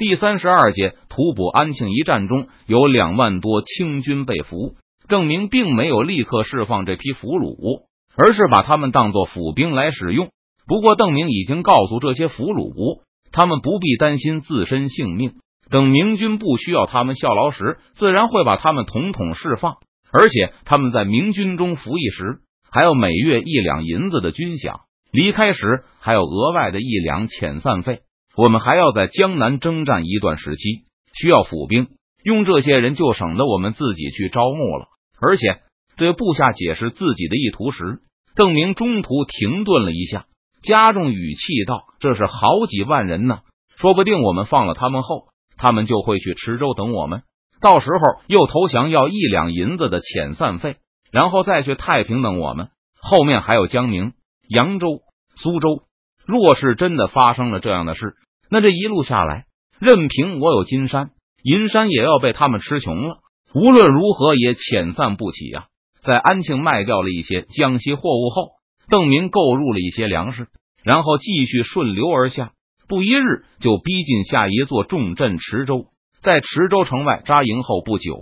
第三十二届图补安庆一战中有两万多清军被俘，邓明并没有立刻释放这批俘虏，而是把他们当作府兵来使用。不过，邓明已经告诉这些俘虏，他们不必担心自身性命。等明军不需要他们效劳时，自然会把他们统统释放。而且，他们在明军中服役时，还有每月一两银子的军饷；离开时，还有额外的一两遣散费。我们还要在江南征战一段时期，需要府兵，用这些人就省得我们自己去招募了。而且，对部下解释自己的意图时，邓明中途停顿了一下，加重语气道：“这是好几万人呢，说不定我们放了他们后。”他们就会去池州等我们，到时候又投降要一两银子的遣散费，然后再去太平等我们。后面还有江宁、扬州、苏州。若是真的发生了这样的事，那这一路下来，任凭我有金山银山，也要被他们吃穷了。无论如何也遣散不起呀！在安庆卖掉了一些江西货物后，邓明购入了一些粮食，然后继续顺流而下。不一日就逼近下一座重镇池州，在池州城外扎营后不久，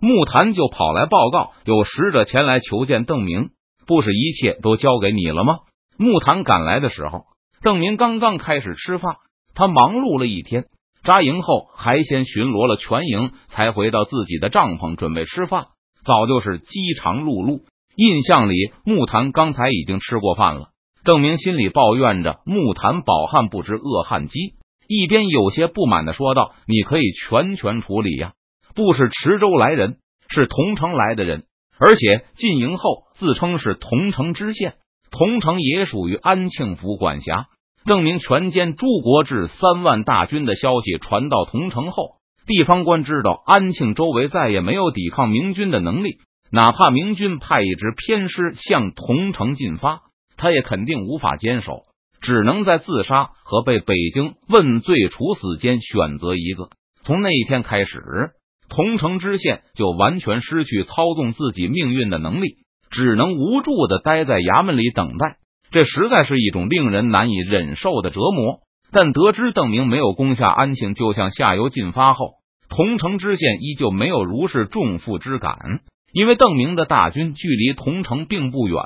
木坛就跑来报告，有使者前来求见邓明。不是一切都交给你了吗？木坛赶来的时候，邓明刚刚开始吃饭，他忙碌了一天，扎营后还先巡逻了全营，才回到自己的帐篷准备吃饭。早就是饥肠辘辘，印象里木坛刚才已经吃过饭了。邓明心里抱怨着木坛饱汉不知饿汉饥，一边有些不满的说道：“你可以全权处理呀，不是池州来人，是桐城来的人，而且进营后自称是桐城知县，桐城也属于安庆府管辖。”证明全歼朱国志三万大军的消息传到桐城后，地方官知道安庆周围再也没有抵抗明军的能力，哪怕明军派一支偏师向桐城进发。他也肯定无法坚守，只能在自杀和被北京问罪处死间选择一个。从那一天开始，桐城知县就完全失去操纵自己命运的能力，只能无助的待在衙门里等待。这实在是一种令人难以忍受的折磨。但得知邓明没有攻下安庆，就向下游进发后，桐城知县依旧没有如释重负之感，因为邓明的大军距离桐城并不远。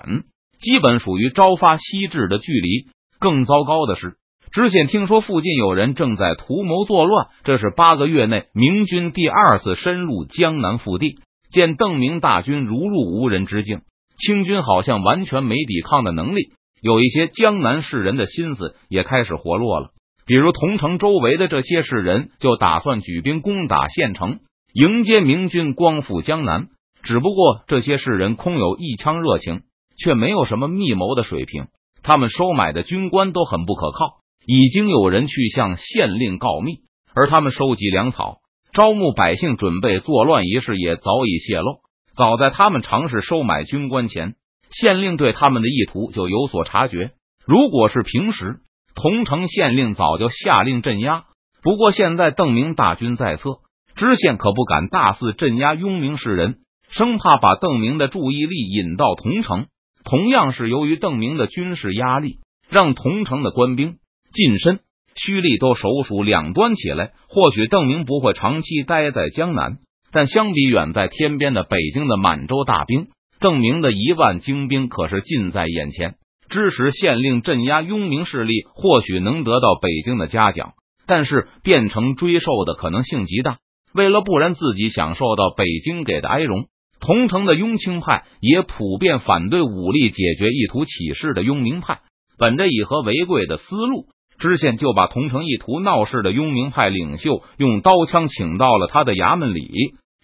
基本属于朝发夕至的距离。更糟糕的是，知县听说附近有人正在图谋作乱。这是八个月内明军第二次深入江南腹地，见邓明大军如入无人之境，清军好像完全没抵抗的能力。有一些江南士人的心思也开始活络了，比如桐城周围的这些士人就打算举兵攻打县城，迎接明军光复江南。只不过这些士人空有一腔热情。却没有什么密谋的水平，他们收买的军官都很不可靠。已经有人去向县令告密，而他们收集粮草、招募百姓、准备作乱一事也早已泄露。早在他们尝试收买军官前，县令对他们的意图就有所察觉。如果是平时，桐城县令早就下令镇压。不过现在邓明大军在侧，知县可不敢大肆镇压雍明士人，生怕把邓明的注意力引到桐城。同样是由于邓明的军事压力，让桐城的官兵近身、虚力都手鼠两端起来。或许邓明不会长期待在江南，但相比远在天边的北京的满洲大兵，邓明的一万精兵可是近在眼前。支持县令镇压雍明势力，或许能得到北京的嘉奖，但是变成追授的可能性极大。为了不然自己享受到北京给的哀荣。同城的雍清派也普遍反对武力解决意图起事的雍明派。本着以和为贵的思路，知县就把同城意图闹事的雍明派领袖用刀枪请到了他的衙门里。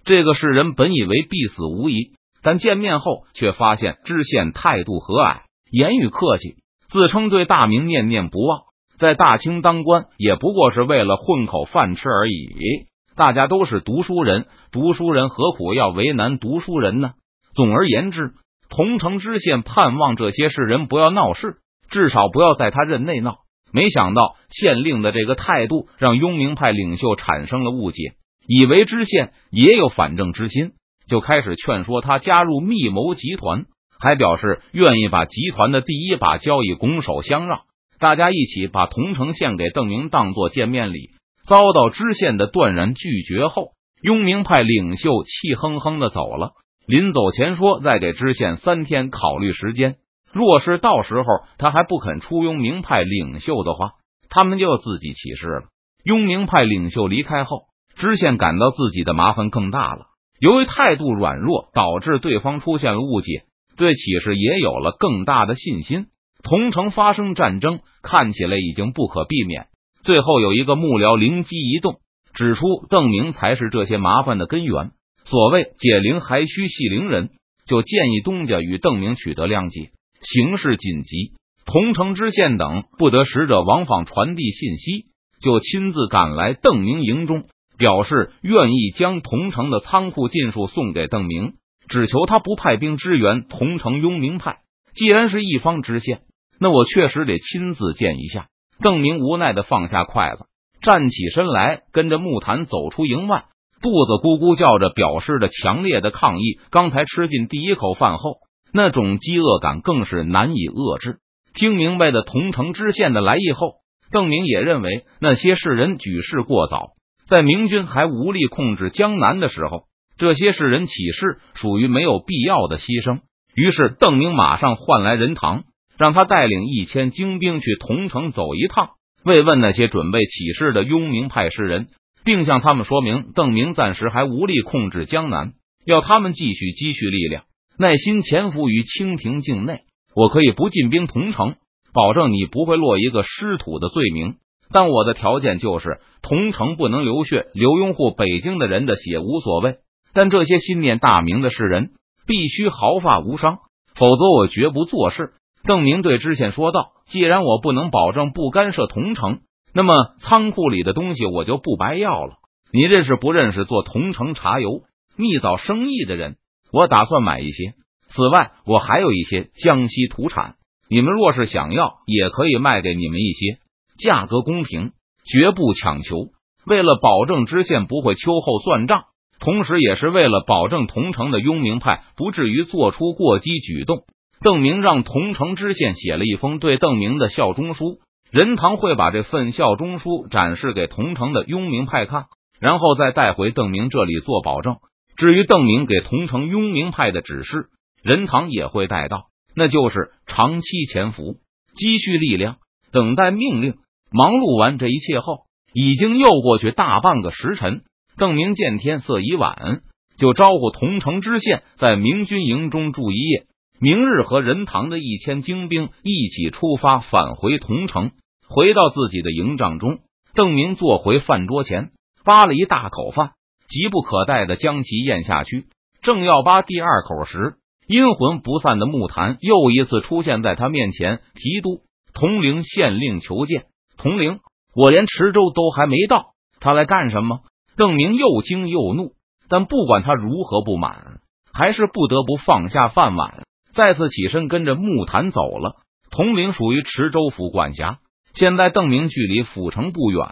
这个士人本以为必死无疑，但见面后却发现知县态度和蔼，言语客气，自称对大明念念不忘，在大清当官也不过是为了混口饭吃而已。大家都是读书人，读书人何苦要为难读书人呢？总而言之，桐城知县盼望这些士人不要闹事，至少不要在他任内闹。没想到县令的这个态度让雍明派领袖产生了误解，以为知县也有反正之心，就开始劝说他加入密谋集团，还表示愿意把集团的第一把交椅拱手相让，大家一起把桐城献给邓明，当做见面礼。遭到知县的断然拒绝后，雍明派领袖气哼哼的走了。临走前说：“再给知县三天考虑时间，若是到时候他还不肯出雍明派领袖的话，他们就要自己起事了。”雍明派领袖离开后，知县感到自己的麻烦更大了。由于态度软弱，导致对方出现了误解，对启事也有了更大的信心。同城发生战争，看起来已经不可避免。最后有一个幕僚灵机一动，指出邓明才是这些麻烦的根源。所谓解铃还须系铃人，就建议东家与邓明取得谅解。形势紧急，桐城知县等不得使者往访传递信息，就亲自赶来邓明营中，表示愿意将同城的仓库尽数送给邓明，只求他不派兵支援同城雍明派。既然是一方知县，那我确实得亲自见一下。邓明无奈的放下筷子，站起身来，跟着木坛走出营外。肚子咕咕叫着，表示着强烈的抗议。刚才吃进第一口饭后，那种饥饿感更是难以遏制。听明白了同城知县的来意后，邓明也认为那些士人举事过早，在明军还无力控制江南的时候，这些士人起事属于没有必要的牺牲。于是，邓明马上唤来任堂，让他带领一千精兵去桐城走一趟，慰问那些准备起事的雍明派士人。并向他们说明，邓明暂时还无力控制江南，要他们继续积蓄力量，耐心潜伏于清廷境内。我可以不进兵桐城，保证你不会落一个失土的罪名。但我的条件就是，同城不能流血，流拥护北京的人的血无所谓，但这些心念大明的士人必须毫发无伤，否则我绝不做事。邓明对知县说道：“既然我不能保证不干涉同城。”那么仓库里的东西我就不白要了。你认识不认识做同城茶油蜜枣生意的人？我打算买一些。此外，我还有一些江西土产，你们若是想要，也可以卖给你们一些，价格公平，绝不强求。为了保证知县不会秋后算账，同时也是为了保证桐城的雍明派不至于做出过激举动，邓明让桐城知县写了一封对邓明的效忠书。任堂会把这份效忠书展示给桐城的雍明派看，然后再带回邓明这里做保证。至于邓明给桐城雍明派的指示，任堂也会带到，那就是长期潜伏，积蓄力量，等待命令。忙碌完这一切后，已经又过去大半个时辰。邓明见天色已晚，就招呼同城知县在明军营中住一夜，明日和任堂的一千精兵一起出发，返回同城。回到自己的营帐中，邓明坐回饭桌前，扒了一大口饭，急不可待的将其咽下去。正要扒第二口时，阴魂不散的木坛又一次出现在他面前，提督统领县令求见。统领，我连池州都还没到，他来干什么？邓明又惊又怒，但不管他如何不满，还是不得不放下饭碗，再次起身跟着木坛走了。统领属于池州府管辖。现在邓明距离府城不远，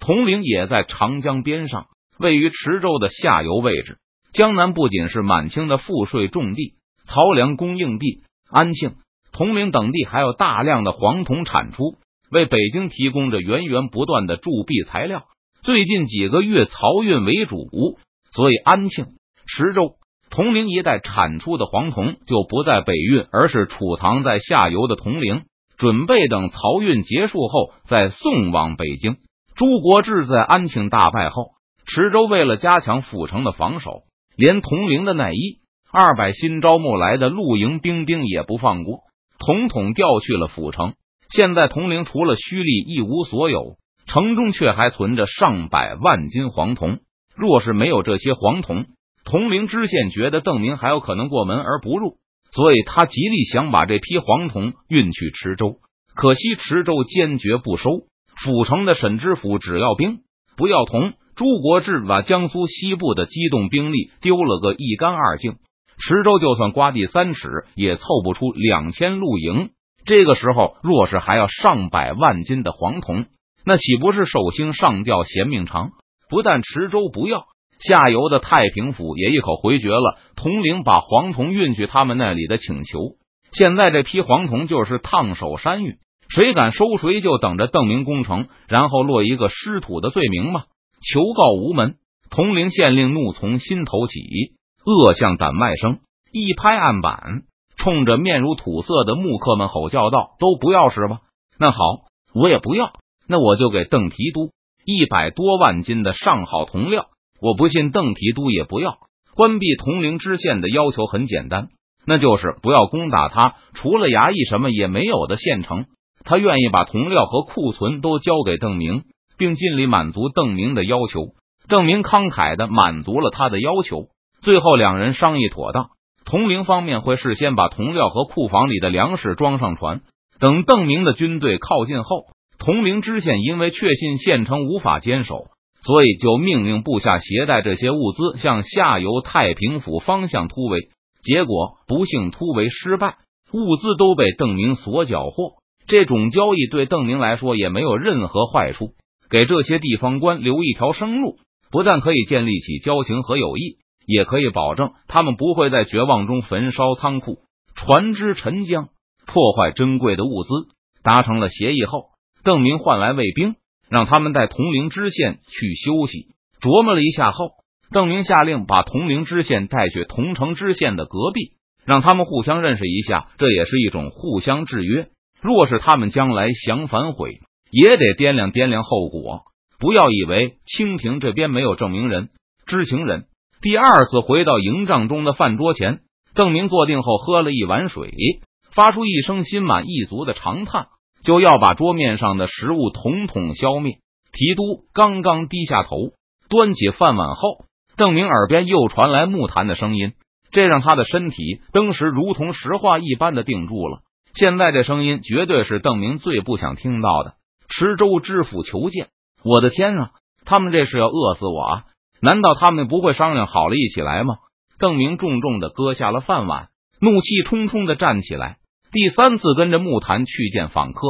铜陵也在长江边上，位于池州的下游位置。江南不仅是满清的赋税重地、漕粮供应地，安庆、铜陵等地还有大量的黄铜产出，为北京提供着源源不断的铸币材料。最近几个月漕运为主，所以安庆、池州、铜陵一带产出的黄铜就不在北运，而是储藏在下游的铜陵。准备等漕运结束后再送往北京。朱国志在安庆大败后，池州为了加强府城的防守，连铜陵的内衣二百新招募来的露营兵丁也不放过，统统调去了府城。现在铜陵除了虚力一无所有，城中却还存着上百万斤黄铜。若是没有这些黄铜，铜陵知县觉得邓明还有可能过门而不入。所以他极力想把这批黄铜运去池州，可惜池州坚决不收。府城的沈知府只要兵不要铜。朱国志把江苏西部的机动兵力丢了个一干二净，池州就算刮地三尺也凑不出两千露营。这个时候，若是还要上百万斤的黄铜，那岂不是寿星上吊嫌命长？不但池州不要。下游的太平府也一口回绝了铜陵把黄铜运去他们那里的请求。现在这批黄铜就是烫手山芋，谁敢收谁，就等着邓明攻城，然后落一个失土的罪名吗？求告无门！铜陵县令怒从心头起，恶向胆外生，一拍案板，冲着面如土色的木客们吼叫道：“都不要是吧？那好，我也不要。那我就给邓提督一百多万斤的上好铜料。我不信邓提督也不要。关闭铜陵知县的要求很简单，那就是不要攻打他除了衙役什么也没有的县城。他愿意把铜料和库存都交给邓明。”并尽力满足邓明的要求，邓明慷慨的满足了他的要求。最后两人商议妥当，铜陵方面会事先把铜料和库房里的粮食装上船。等邓明的军队靠近后，铜陵知县因为确信县城无法坚守，所以就命令部下携带这些物资向下游太平府方向突围。结果不幸突围失败，物资都被邓明所缴获。这种交易对邓明来说也没有任何坏处。给这些地方官留一条生路，不但可以建立起交情和友谊，也可以保证他们不会在绝望中焚烧仓库、船只沉江，破坏珍贵的物资。达成了协议后，邓明换来卫兵，让他们带铜陵知县去休息。琢磨了一下后，邓明下令把铜陵知县带去桐城知县的隔壁，让他们互相认识一下，这也是一种互相制约。若是他们将来想反悔，也得掂量掂量后果，不要以为清廷这边没有证明人、知情人。第二次回到营帐中的饭桌前，邓明坐定后喝了一碗水，发出一声心满意足的长叹，就要把桌面上的食物统统消灭。提督刚刚低下头，端起饭碗后，邓明耳边又传来木檀的声音，这让他的身体登时如同石化一般的定住了。现在这声音绝对是邓明最不想听到的。池州知府求见！我的天啊，他们这是要饿死我啊！难道他们不会商量好了一起来吗？邓明重重的搁下了饭碗，怒气冲冲的站起来，第三次跟着木坛去见访客。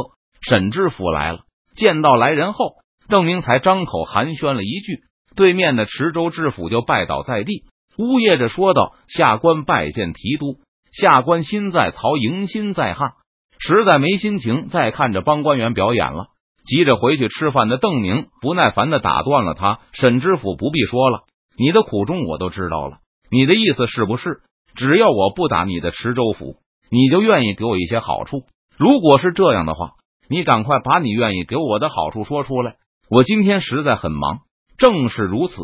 沈知府来了。见到来人后，邓明才张口寒暄了一句，对面的池州知府就拜倒在地，呜咽着说道：“下官拜见提督，下官心在曹，迎心在汉，实在没心情再看着帮官员表演了。”急着回去吃饭的邓明不耐烦的打断了他：“沈知府不必说了，你的苦衷我都知道了。你的意思是不是，只要我不打你的池州府，你就愿意给我一些好处？如果是这样的话，你赶快把你愿意给我的好处说出来。我今天实在很忙。”正是如此，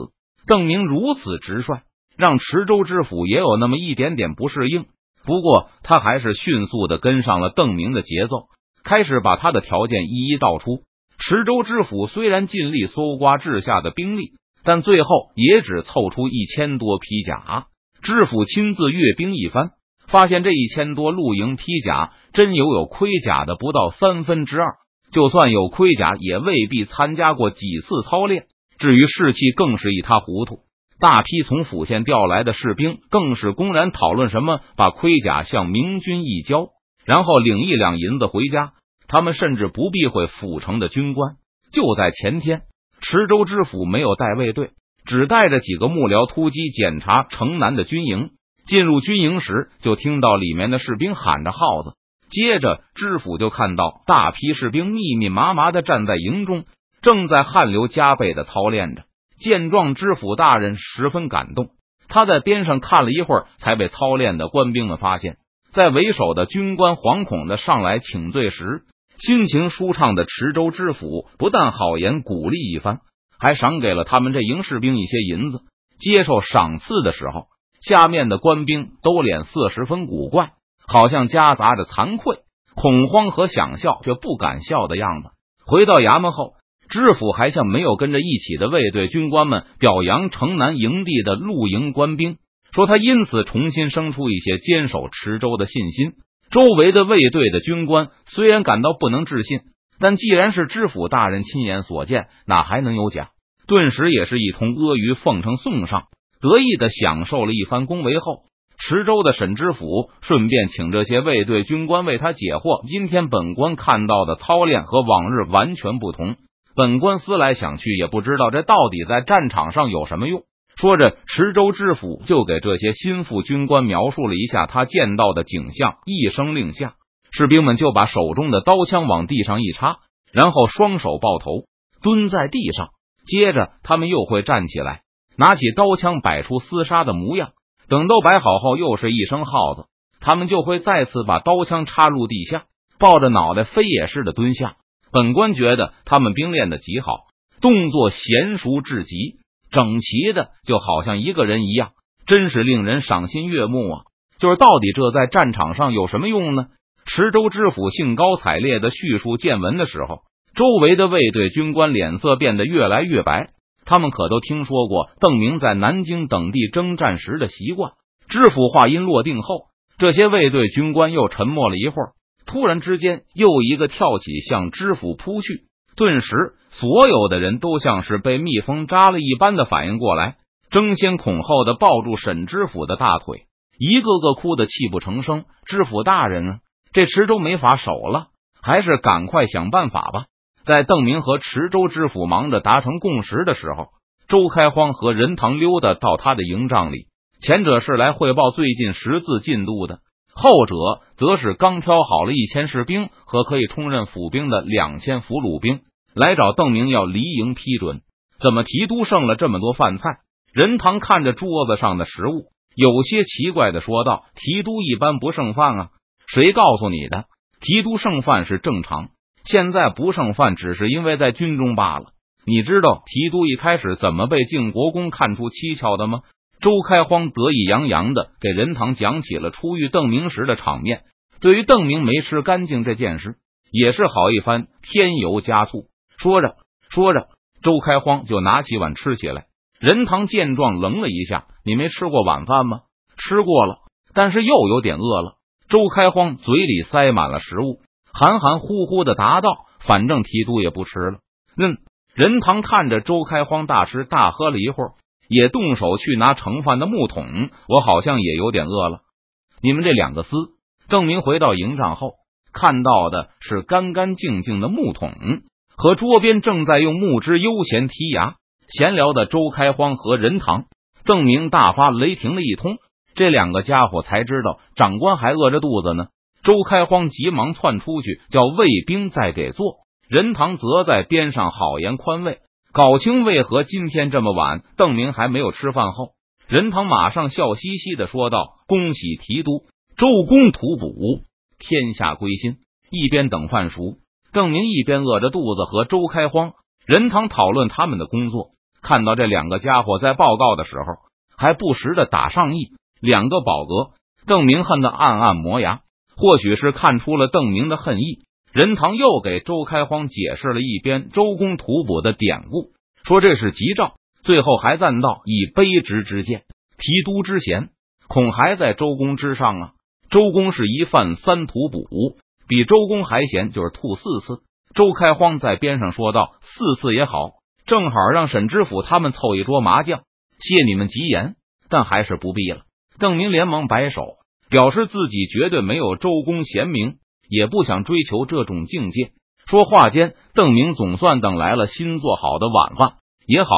邓明如此直率，让池州知府也有那么一点点不适应。不过他还是迅速的跟上了邓明的节奏，开始把他的条件一一道出。池州知府虽然尽力搜刮治下的兵力，但最后也只凑出一千多披甲。知府亲自阅兵一番，发现这一千多露营披甲真有有盔甲的不到三分之二。就算有盔甲，也未必参加过几次操练。至于士气，更是一塌糊涂。大批从府县调来的士兵，更是公然讨论什么把盔甲向明军一交，然后领一两银子回家。他们甚至不避讳府城的军官。就在前天，池州知府没有带卫队，只带着几个幕僚突击检查城南的军营。进入军营时，就听到里面的士兵喊着号子。接着，知府就看到大批士兵密密麻麻的站在营中，正在汗流浃背的操练着。见状，知府大人十分感动。他在边上看了一会儿，才被操练的官兵们发现。在为首的军官惶恐的上来请罪时，心情舒畅的池州知府不但好言鼓励一番，还赏给了他们这营士兵一些银子。接受赏赐的时候，下面的官兵都脸色十分古怪，好像夹杂着惭愧、恐慌和想笑却不敢笑的样子。回到衙门后，知府还向没有跟着一起的卫队军官们表扬城南营地的露营官兵，说他因此重新生出一些坚守池州的信心。周围的卫队的军官虽然感到不能置信，但既然是知府大人亲眼所见，哪还能有假？顿时也是一通阿谀奉承送上，得意的享受了一番恭维后，池州的沈知府顺便请这些卫队军官为他解惑。今天本官看到的操练和往日完全不同，本官思来想去也不知道这到底在战场上有什么用。说着，池州知府就给这些心腹军官描述了一下他见到的景象，一声令下，士兵们就把手中的刀枪往地上一插，然后双手抱头蹲在地上，接着他们又会站起来，拿起刀枪，摆出厮杀的模样。等都摆好后，又是一声号子，他们就会再次把刀枪插入地下，抱着脑袋飞也似的蹲下。本官觉得他们兵练的极好，动作娴熟至极，整齐的就好像一个人一样，真是令人赏心悦目啊！就是到底这在战场上有什么用呢？池州知府兴高采烈的叙述见闻的时候，周围的卫队军官脸色变得越来越白。他们可都听说过邓明在南京等地征战时的习惯。知府话音落定后，这些卫队军官又沉默了一会儿。突然之间，又一个跳起向知府扑去。顿时，所有的人都像是被蜜蜂扎了一般的反应过来，争先恐后的抱住沈知府的大腿，一个个哭得泣不成声。知府大人啊，这池州没法守了，还是赶快想办法吧。在邓明和池州知府忙着达成共识的时候，周开荒和任堂溜达到他的营帐里。前者是来汇报最近识字进度的，后者则是刚挑好了一千士兵和可以充任府兵的两千俘虏兵，来找邓明要离营批准。怎么提督剩了这么多饭菜？任堂看着桌子上的食物，有些奇怪的说道：“提督一般不剩饭啊？谁告诉你的？提督剩饭是正常。”现在不剩饭，只是因为在军中罢了。你知道提督一开始怎么被靖国公看出蹊跷的吗？周开荒得意洋洋的给任堂讲起了初遇邓明时的场面。对于邓明没吃干净这件事，也是好一番添油加醋。说着说着，周开荒就拿起碗吃起来。任堂见状愣了一下：“你没吃过晚饭吗？”“吃过了，但是又有点饿了。”周开荒嘴里塞满了食物。含含糊糊的答道：“反正提督也不吃了。”嗯，任堂看着周开荒大吃大喝了一会儿，也动手去拿盛饭的木桶。我好像也有点饿了。你们这两个厮，邓明回到营帐后，看到的是干干净净的木桶和桌边正在用木枝悠闲剔牙闲聊的周开荒和任堂。邓明大发雷霆了一通，这两个家伙才知道长官还饿着肚子呢。周开荒急忙窜出去，叫卫兵再给做。任堂则在边上好言宽慰，搞清为何今天这么晚，邓明还没有吃饭后，任堂马上笑嘻嘻的说道：“恭喜提督，周公吐哺，天下归心。”一边等饭熟，邓明一边饿着肚子和周开荒、任堂讨论他们的工作。看到这两个家伙在报告的时候还不时的打上一，两个饱嗝，邓明恨得暗暗磨牙。或许是看出了邓明的恨意，任堂又给周开荒解释了一遍周公吐哺的典故，说这是吉兆。最后还赞道：“以卑职之见，提督之贤，恐还在周公之上啊！周公是一饭三吐哺，比周公还贤，就是吐四次。”周开荒在边上说道：“四次也好，正好让沈知府他们凑一桌麻将。谢你们吉言，但还是不必了。”邓明连忙摆手。表示自己绝对没有周公贤明，也不想追求这种境界。说话间，邓明总算等来了新做好的晚饭，也好，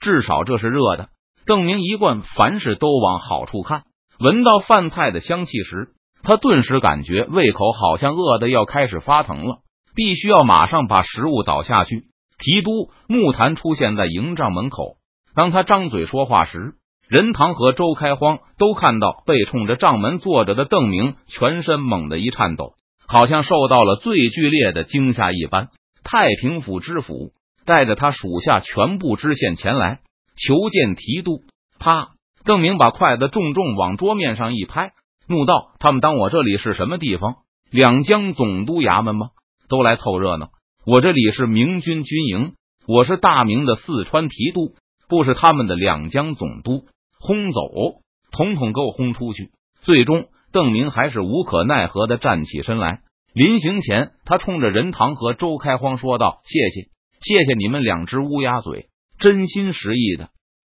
至少这是热的。邓明一贯凡事都往好处看，闻到饭菜的香气时，他顿时感觉胃口好像饿的要开始发疼了，必须要马上把食物倒下去。提督木坛出现在营帐门口，当他张嘴说话时。任堂和周开荒都看到被冲着帐门坐着的邓明，全身猛地一颤抖，好像受到了最剧烈的惊吓一般。太平府知府带着他属下全部知县前来求见提督。啪！邓明把筷子重重往桌面上一拍，怒道：“他们当我这里是什么地方？两江总督衙门吗？都来凑热闹！我这里是明军军营，我是大明的四川提督，不是他们的两江总督。”轰走，统统给我轰出去！最终，邓明还是无可奈何的站起身来。临行前，他冲着任堂和周开荒说道：“谢谢，谢谢你们两只乌鸦嘴，真心实意的